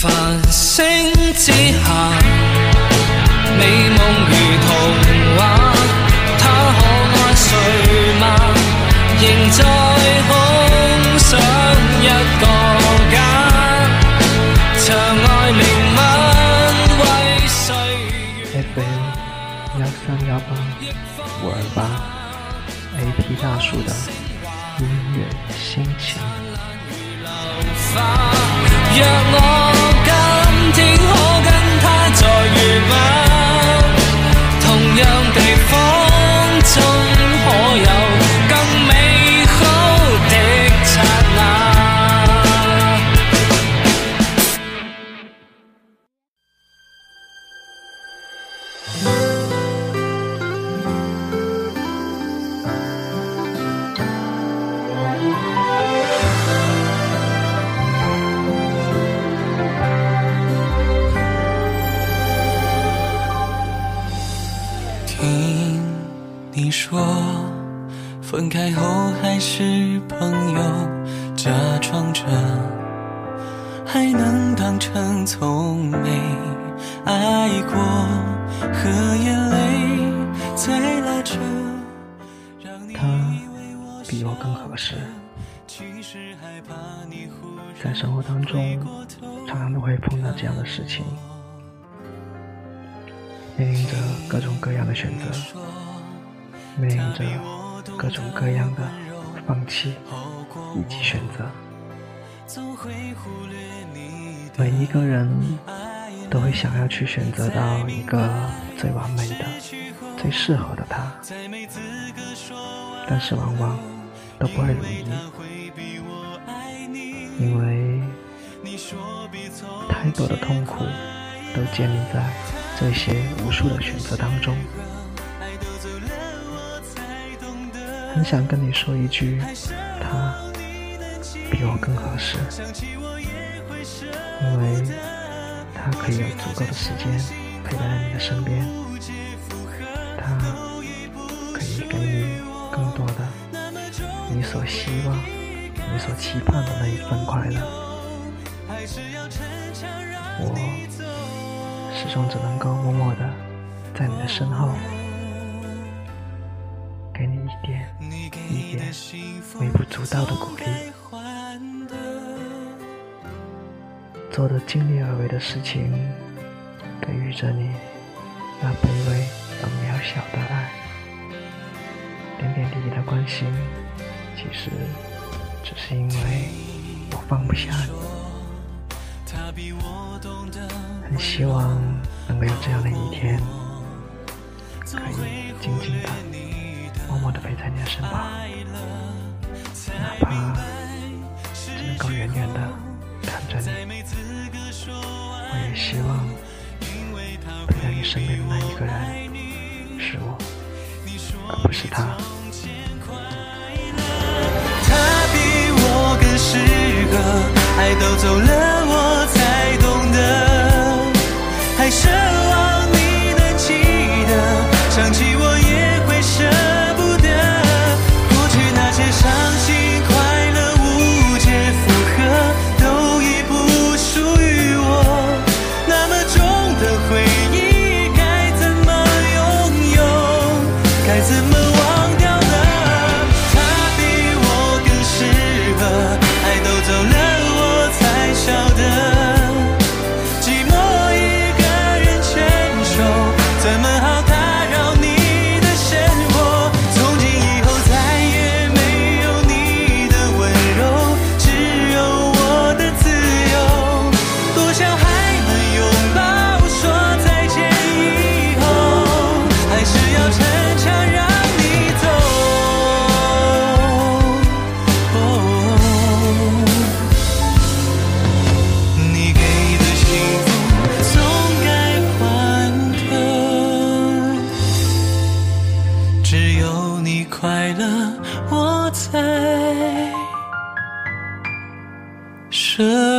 繁星之下，美梦如童话，他可爱谁吗？仍在空想一个家，长爱为岁月。FM 幺三幺八五二八，AP 大叔的音乐心情。若我听你说，分开后还是朋友，假装着还能当成从没爱过，和眼泪在拉扯，让你他以为我比我更合适。其实害怕你忽然在生活当中，常常都会碰到这样的事情，面临着各种各样的选择，面临着各种各样的放弃以及选择。每一个人都会想要去选择到一个最完美的、最适合的他，但是往往都不会如意，因为太多的痛苦都建立在这些无数的选择当中。很想跟你说一句，他比我更合适，因为他可以有足够的时间陪在你的身边，他可以给你更多的你所希望、你所期盼的那一份快乐。我。始终只能够默默的在你的身后，给你一点一点微不足道的鼓励。做着尽力而为的事情，给予着你那卑微而渺小的爱，点点滴滴的关心，其实只是因为我放不下你。比我懂得很希望能够有这样的一天，可以静静的、默默的陪在你的身旁，哪怕只能够远远的看着你。我也希望陪在你身边的那一个人是我，而不是他。他比我更适合，爱都走了，乐，我才舍